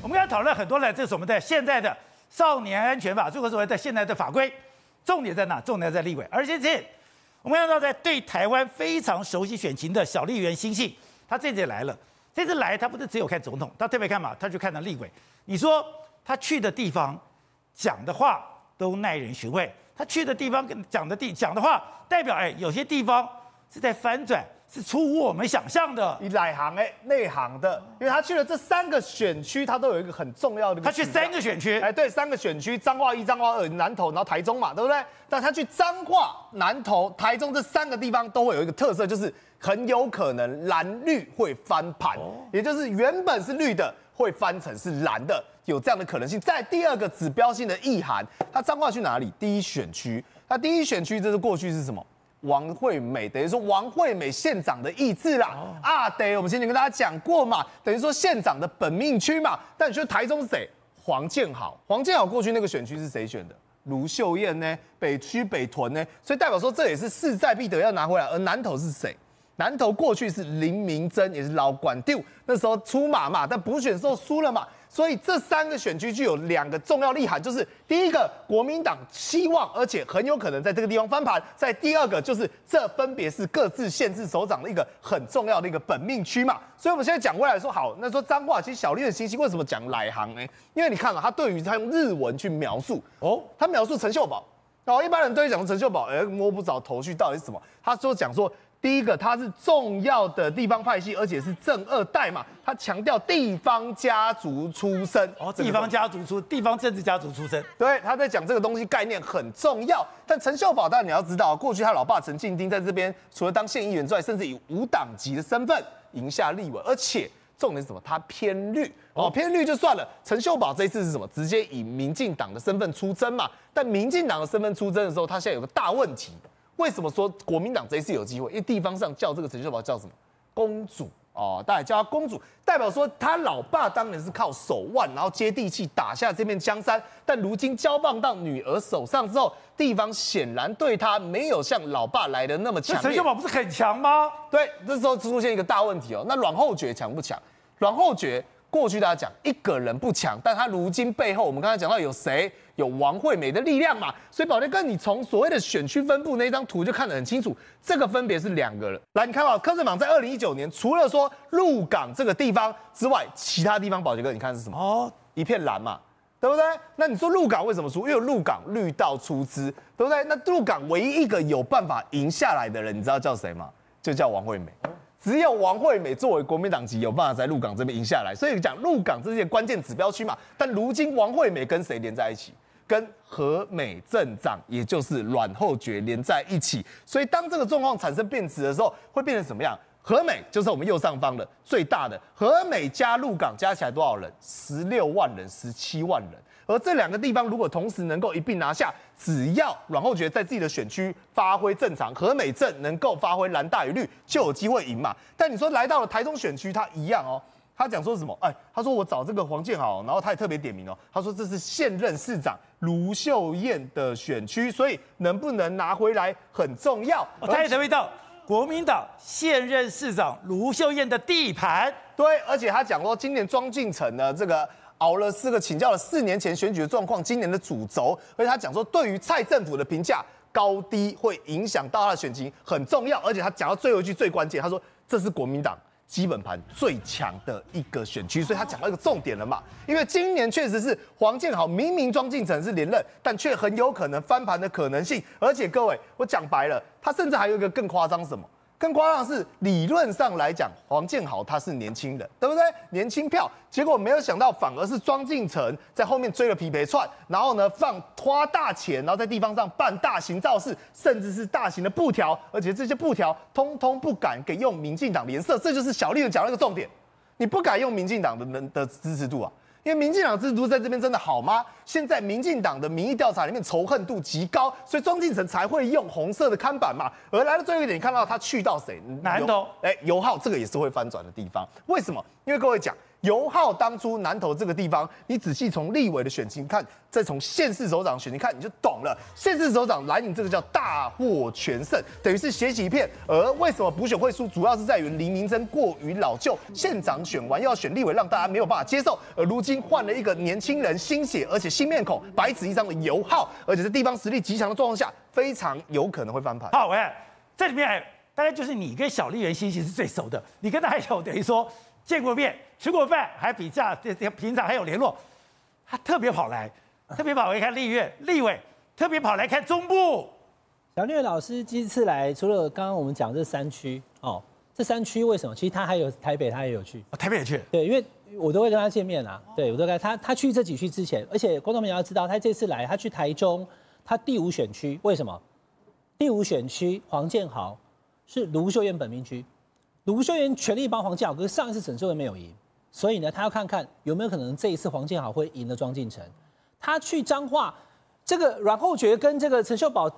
我们要讨论很多呢，这是我们在现在的少年安全法，这个所谓的现在的法规，重点在哪？重点在立委。而且这我们看到在对台湾非常熟悉选情的小笠原欣幸，他这次来了。这次来，他不是只有看总统，他特别看嘛，他就看到立委。你说他去的地方讲的话都耐人寻味，他去的地方跟讲的地讲的话，代表哎，有些地方是在翻转。是出乎我们想象的，以内行哎，内行的，因为他去了这三个选区，他都有一个很重要的。他去三个选区，哎，对，三个选区，彰化一、彰化二、南投，然后台中嘛，对不对？但他去彰化、南投、台中这三个地方都会有一个特色，就是很有可能蓝绿会翻盘，也就是原本是绿的会翻成是蓝的，有这样的可能性。在第二个指标性的意涵，他彰化去哪里？第一选区，他第一选区这是过去是什么？王惠美等于说王惠美县长的意志啦，啊，对，我们先前跟大家讲过嘛，等于说县长的本命区嘛。但你说台中是谁？黄建豪，黄建豪过去那个选区是谁选的？卢秀燕呢？北区北屯呢？所以代表说这也是势在必得要拿回来。而南投是谁？南投过去是林明珍，也是老管丢，那时候出马嘛，但补选时候输了嘛。所以这三个选区具有两个重要利害，就是第一个，国民党希望而且很有可能在这个地方翻盘；在第二个，就是这分别是各自县市首长的一个很重要的一个本命区嘛。所以我们现在讲过来说，好，那说彰化，其实小笠原欣幸为什么讲来行呢？因为你看了他对于他用日文去描述哦，他描述陈秀宝，然后，一般人对于讲陈秀宝，哎，摸不着头绪到底是什么。他说讲说。第一个，他是重要的地方派系，而且是正二代嘛。他强调地方家族出身，哦，地方家族出，地方政治家族出身。对，他在讲这个东西概念很重要。但陈秀宝，当然你要知道，过去他老爸陈进丁在这边，除了当县议员之外，甚至以无党籍的身份赢下立委，而且重点是什么？他偏绿哦，偏绿就算了。陈秀宝这一次是什么？直接以民进党的身份出征嘛。但民进党的身份出征的时候，他现在有个大问题。为什么说国民党这一次有机会？因为地方上叫这个陈秀宝叫什么公主哦，大家叫她公主，代表说他老爸当年是靠手腕，然后接地气打下这片江山。但如今交棒到女儿手上之后，地方显然对他没有像老爸来的那么强。陈秀宝不是很强吗？对，这时候出现一个大问题哦。那阮厚觉强不强？阮厚觉过去大家讲一个人不强，但他如今背后我们刚才讲到有谁？有王惠美的力量嘛？所以宝杰哥，你从所谓的选区分布那张图就看得很清楚，这个分别是两个人。来，你看吧柯震东在二零一九年，除了说鹿港这个地方之外，其他地方宝杰哥，你看是什么？哦，一片蓝嘛，对不对？那你说鹿港为什么输？因为鹿港绿道出资，对不对？那鹿港唯一一个有办法赢下来的人，你知道叫谁吗？就叫王惠美。只有王惠美作为国民党籍有办法在鹿港这边赢下来，所以讲鹿港这些关键指标区嘛。但如今王惠美跟谁连在一起？跟和美镇长，也就是阮后觉连在一起，所以当这个状况产生变质的时候，会变成什么样？和美就是我们右上方的最大的和美加鹿港加起来多少人？十六万人、十七万人。而这两个地方如果同时能够一并拿下，只要阮后觉在自己的选区发挥正常，和美镇能够发挥蓝大于绿，就有机会赢嘛。但你说来到了台中选区，它一样哦。他讲说什么？哎，他说我找这个黄建豪，然后他也特别点名哦。他说这是现任市长卢秀燕的选区，所以能不能拿回来很重要。他也特别到国民党现任市长卢秀燕的地盘。对，而且他讲说今年庄敬诚呢，这个熬了四个请教了四年前选举的状况，今年的主轴。而且他讲说，对于蔡政府的评价高低会影响到他的选情很重要。而且他讲到最后一句最关键，他说这是国民党。基本盘最强的一个选区，所以他讲到一个重点了嘛。因为今年确实是黄建豪明明庄敬诚是连任，但却很有可能翻盘的可能性。而且各位，我讲白了，他甚至还有一个更夸张什么？更夸张的是，理论上来讲，黄建豪他是年轻人，对不对？年轻票，结果没有想到，反而是庄敬诚在后面追了皮皮串，然后呢，放花大钱，然后在地方上办大型造势，甚至是大型的布条，而且这些布条通通不敢给用民进党颜色，这就是小笠原讲那个重点，你不敢用民进党的人的支持度啊。因为民进党制度在这边真的好吗？现在民进党的民意调查里面仇恨度极高，所以庄敬诚才会用红色的看板嘛。而来到最后一点，你看到他去到谁？南投。哎，油耗这个也是会翻转的地方。为什么？因为各位讲，油耗当初南投这个地方，你仔细从立委的选情看，再从县市首长选情看，你就懂了。县市首长蓝营这个叫大获全胜，等于是血洗一片。而为什么补选会输，主要是在于林明溱过于老旧，县长选完要选立委，让大家没有办法接受。而如今换了一个年轻人，新血，而且新面孔，白纸一张的油耗，而且是地方实力极强的状况下，非常有可能会翻盘。好，喂，这里面大概就是你跟小笠原欣喜是最熟的，你跟他还有等于说。见过面，吃过饭，还比较这这平常还有联络，他特别跑来，特别跑来看立院立委，特别跑来看中部。小聂老师这次来，除了刚刚我们讲这三区哦，这三区为什么？其实他还有台北，他也有去，哦、台北也去。对，因为我都会跟他见面啊。对，我都跟他，他去这几区之前，而且观众朋友要知道，他这次来，他去台中，他第五选区，为什么？第五选区黄建豪是卢秀燕本命区。卢秀燕全力帮黄建豪，可是上一次沈秀燕没有赢，所以呢，他要看看有没有可能这一次黄健豪会赢了庄敬诚。他去彰化，这个阮厚爵跟这个陈秀宝，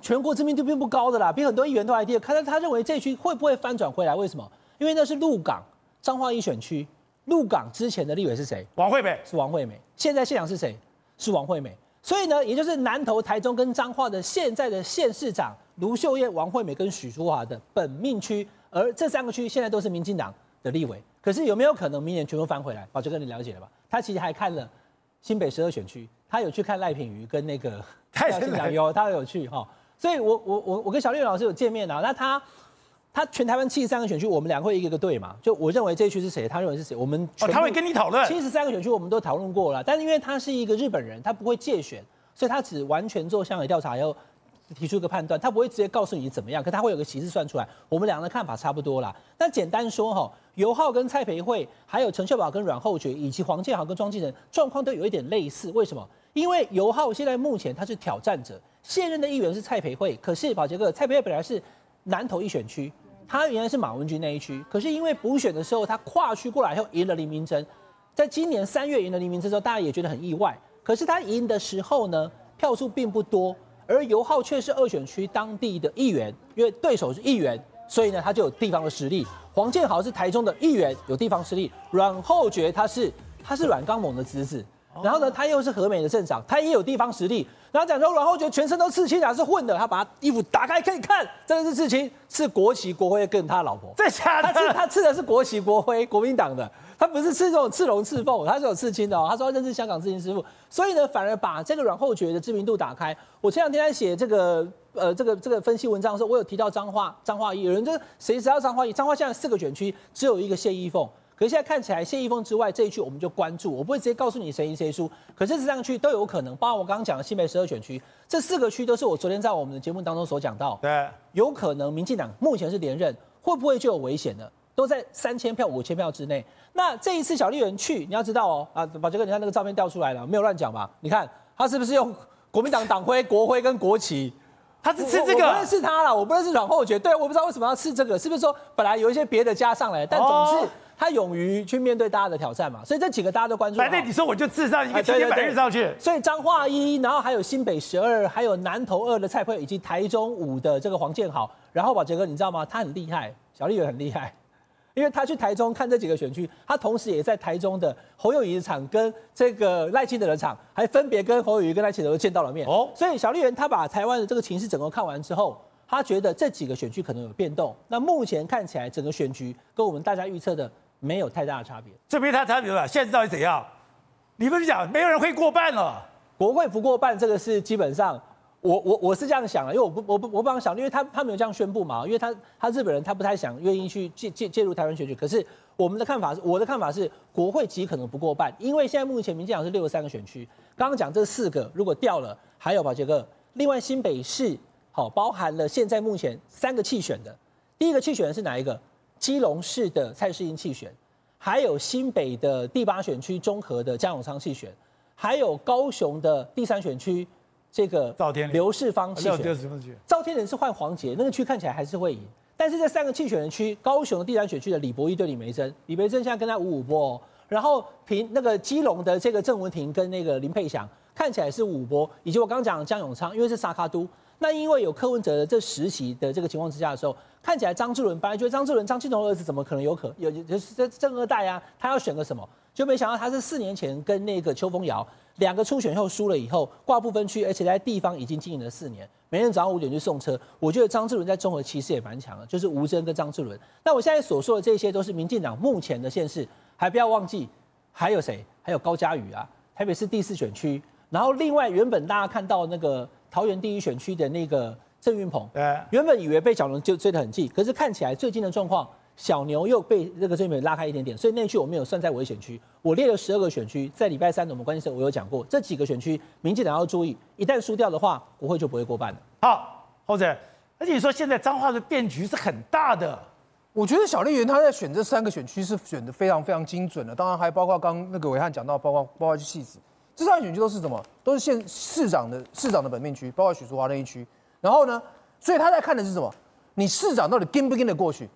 全国知名度并不高的啦，比很多议员都还低。看他认为这区会不会翻转回来？为什么？因为那是鹿港彰化一选区，鹿港之前的立委是谁？王惠美是王惠美，现在县长是谁？是王惠美。所以呢，也就是南投、台中跟彰化的现在的县市长卢秀燕、王惠美跟许淑华的本命区。而这三个区现在都是民进党的立委，可是有没有可能明年全部翻回来？宝杰哥，你了解了吧？他其实还看了新北十二选区，他有去看赖品瑜跟那个 蔡清良有，他有去哈。所以我我我我跟小绿老师有见面啊。那他他全台湾七十三个选区，我们两个会一个一个对嘛？就我认为这一区是谁，他认为是谁，我们哦，他会跟你讨论七十三个选区，我们都讨论过了。但是因为他是一个日本人，他不会借选，所以他只完全做乡野调查以后。提出一个判断，他不会直接告诉你怎么样，可他会有个形式算出来。我们两个的看法差不多啦。那简单说哈，游浩跟蔡培慧，还有陈秀宝跟阮厚爵，以及黄建豪跟庄敬仁，状况都有一点类似。为什么？因为游浩现在目前他是挑战者，现任的议员是蔡培慧。可是宝杰哥，蔡培慧本来是南投一选区，他原来是马文君那一区，可是因为补选的时候他跨区过来后赢了林明溱，在今年三月赢了林明溱之后，大家也觉得很意外。可是他赢的时候呢，票数并不多。而尤浩却是二选区当地的议员，因为对手是议员，所以呢，他就有地方的实力。黄建豪是台中的议员，有地方实力。阮厚觉他是他是阮刚猛的侄子，然后呢，他又是和美的镇长，他也有地方实力。然后讲说阮厚觉全身都刺青，还是混的，他把他衣服打开可以看，真的是刺青，是国旗国徽跟他老婆。这下他刺他刺的是国旗国徽，国民党的。他不是刺这种刺龙刺凤，他是有刺青的哦。他说他认识香港刺青师傅，所以呢，反而把这个阮厚觉的知名度打开。我前两天在写这个呃这个这个分析文章的时候，我有提到彰化彰化一，有人就谁知道彰化一？彰化现在四个选区只有一个谢依凤，可是现在看起来谢依凤之外这一区我们就关注，我不会直接告诉你谁赢谁输，可是这三个区都有可能。包括我刚刚讲的新北十二选区，这四个区都是我昨天在我们的节目当中所讲到，对，有可能民进党目前是连任，会不会就有危险呢？都在三千票、五千票之内。那这一次小丽人去，你要知道哦，啊，宝杰哥，你看那个照片调出来了，没有乱讲吧？你看他是不是用国民党党徽、国徽跟国旗？他是吃这个？我，我不认识他了，我不认识阮厚爵。对，我不知道为什么要吃这个，是不是说本来有一些别的加上来？但总之他勇于去面对大家的挑战嘛。所以这几个大家都关注。反正你说我就刺上一个青天白日上去。所以张化一，然后还有新北十二，还有南投二的蔡慧，以及台中五的这个黄建豪。然后宝杰哥，你知道吗？他很厉害，小丽也很厉害。因为他去台中看这几个选区，他同时也在台中的侯友宜的场跟这个赖清德的场，还分别跟侯友宜跟赖清德都见到了面。哦，所以小笠原他把台湾的这个情势整个看完之后，他觉得这几个选区可能有变动。那目前看起来，整个选区跟我们大家预测的没有太大的差别。这没太大差别了。现在到底怎样？你不是讲没有人会过半了？国会不过半，这个是基本上。我我我是这样想的，因为我不我不我不想想，因为他他没有这样宣布嘛，因为他他日本人他不太想愿意去介介介入台湾选举。可是我们的看法是，我的看法是，国会极可能不过半，因为现在目前民进党是六十三个选区，刚刚讲这四个如果掉了，还有吧杰哥，另外新北市好包含了现在目前三个弃选的，第一个弃选的是哪一个？基隆市的蔡适英弃选，还有新北的第八选区中和的江永昌弃选，还有高雄的第三选区。这个赵天刘世芳弃选，赵天麟是换黄杰，那个区看起来还是会赢。但是这三个弃选的区，高雄的第三选区的李博义对李梅珍，李梅珍现在跟他五五波哦。然后平那个基隆的这个郑文婷跟那个林佩祥看起来是五波，以及我刚刚讲的江永昌，因为是沙卡都。那因为有柯文哲的这实习的这个情况之下的时候，看起来张志伦本来觉得张志伦张庆同儿子怎么可能有可有就是这正二代啊？他要选个什么？就没想到他是四年前跟那个邱风尧两个初选后输了以后挂不分区，而且在地方已经经营了四年，每天早上五点去送车。我觉得张志伦在综合其实也蛮强的，就是吴征跟张志伦。那我现在所说的这些都是民进党目前的县市，还不要忘记还有谁？还有高嘉宇啊，台北市第四选区。然后另外原本大家看到那个。桃园第一选区的那个郑运鹏，原本以为被小龙就追得很近，可是看起来最近的状况，小牛又被这个郑运鹏拉开一点点，所以那区我没有算在危险区。我列了十二个选区，在礼拜三的我们关键时候我有讲过，这几个选区民进党要注意，一旦输掉的话，国会就不会过半了。好，侯者，而且你说现在彰化的变局是很大的，我觉得小丽媛他在选这三个选区是选的非常非常精准的，当然还包括刚那个伟汉讲到，包括包括去戏子。这三个选区都是什么？都是县市长的市长的本命区，包括许淑华那一区。然后呢，所以他在看的是什么？你市长到底跟不跟得过去？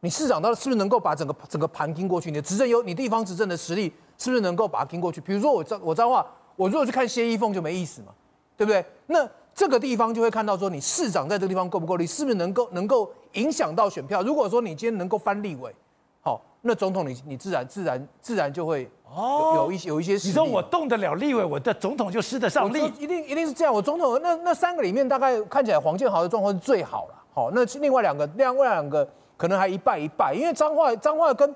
你市长到底是不是能够把整个整个盘跟过去？你的执政有你地方执政的实力，是不是能够把它跟过去？比如说我彰我彰化，我如果去看谢依凤就没意思嘛，对不对？那这个地方就会看到说，你市长在这个地方够不够力？是不是能够能够影响到选票？如果说你今天能够翻立委，好，那总统你你自然自然自然就会。哦，有一些有一些，你说我动得了立委，我的总统就失得上力，一定一定是这样。我总统那那三个里面，大概看起来黄建豪的状况是最好了。好，那另外两个，另外两个可能还一败一败，因为彰化彰化跟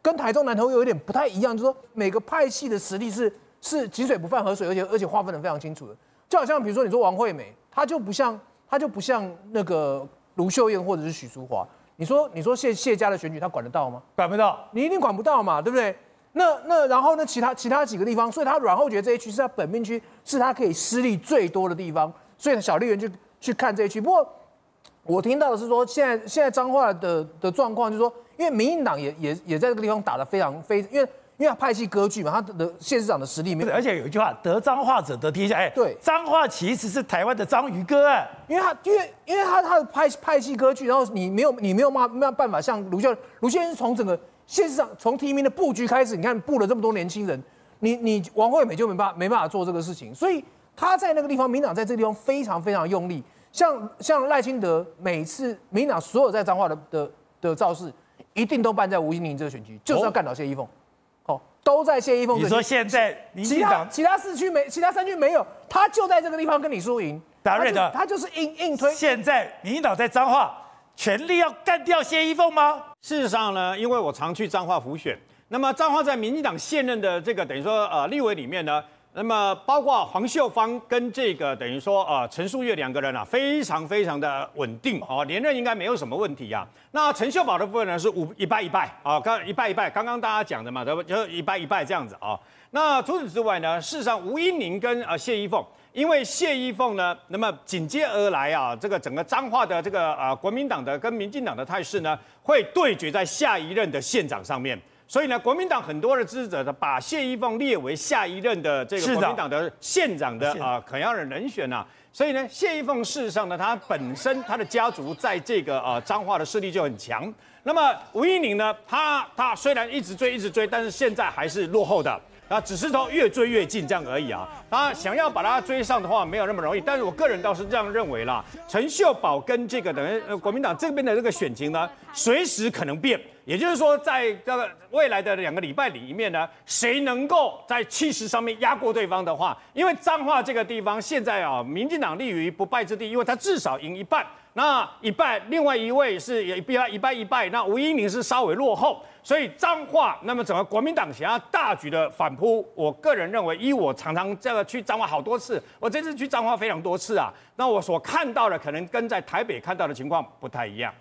跟台中南投有一点不太一样，就是说每个派系的实力是是井水不犯河水，而且而且划分的非常清楚的。就好像比如说你说王惠美，她就不像她就不像那个卢秀燕或者是许淑华。你说你说谢谢家的选举，她管得到吗？管不到，你一定管不到嘛，对不对？那那然后呢？其他其他几个地方，所以他阮厚爵这一区是他本命区，是他可以施力最多的地方，所以小丽媛就去看这一区。不过我听到的是说，现在现在彰化的的状况就是说，因为民进党也也也在这个地方打得非常非，因为因为他派系割据嘛，他的县市长的实力没有。而且有一句话，得彰化者得天下。哎，对，彰化其实是台湾的章鱼哥哎，因为他因为因为他他的派派系割据，然后你没有你没有办没有办法像卢秀卢秀燕是从整个。县市长从提名的布局开始，你看布了这么多年轻人，你你王惠美就没办法没办法做这个事情，所以他在那个地方，民党在这个地方非常非常用力。像像赖清德，每次民党所有在彰化的的的造势，一定都办在吴音宁这个选区，就是要干倒谢依凤。哦，都在谢依凤。你说现在民进党其他四区没，其他三区没有，他就在这个地方跟你输赢。达瑞的，他就是硬硬推。现在民进党在彰化。全力要干掉谢依凤吗？事实上呢，因为我常去彰化辅选，那么彰化在民进党现任的这个等于说呃立委里面呢，那么包括黄秀芳跟这个等于说呃陈树月两个人啊，非常非常的稳定哦，连任应该没有什么问题啊。那陈秀宝的部分呢是五一败一败啊，刚一败一败，刚刚大家讲的嘛，对不？就一败一败这样子啊。那除此之外呢，事实上吴英宁跟呃谢依凤。因为谢依凤呢，那么紧接而来啊，这个整个彰化的这个啊国民党的跟民进党的态势呢，会对决在下一任的县长上面。所以呢，国民党很多的支持者呢，把谢依凤列为下一任的这个国民党的县长的啊可要的人选呐。所以呢，谢依凤事实上呢，他本身他的家族在这个啊彰化的势力就很强。那么吴依宁呢，他他虽然一直追一直追，但是现在还是落后的。啊，只是说越追越近这样而已啊。他想要把他追上的话，没有那么容易。但是我个人倒是这样认为啦。陈秀宝跟这个等于呃国民党这边的这个选情呢，随时可能变。也就是说，在这个未来的两个礼拜里面呢，谁能够在气势上面压过对方的话，因为彰化这个地方现在啊，民进党立于不败之地，因为他至少赢一半。那一败，另外一位是也一败一败一败，那吴音宁是稍微落后。所以彰化，那么整个国民党想要大举的反扑，我个人认为，依我常常这个去彰化好多次，我这次去彰化非常多次啊，那我所看到的可能跟在台北看到的情况不太一样。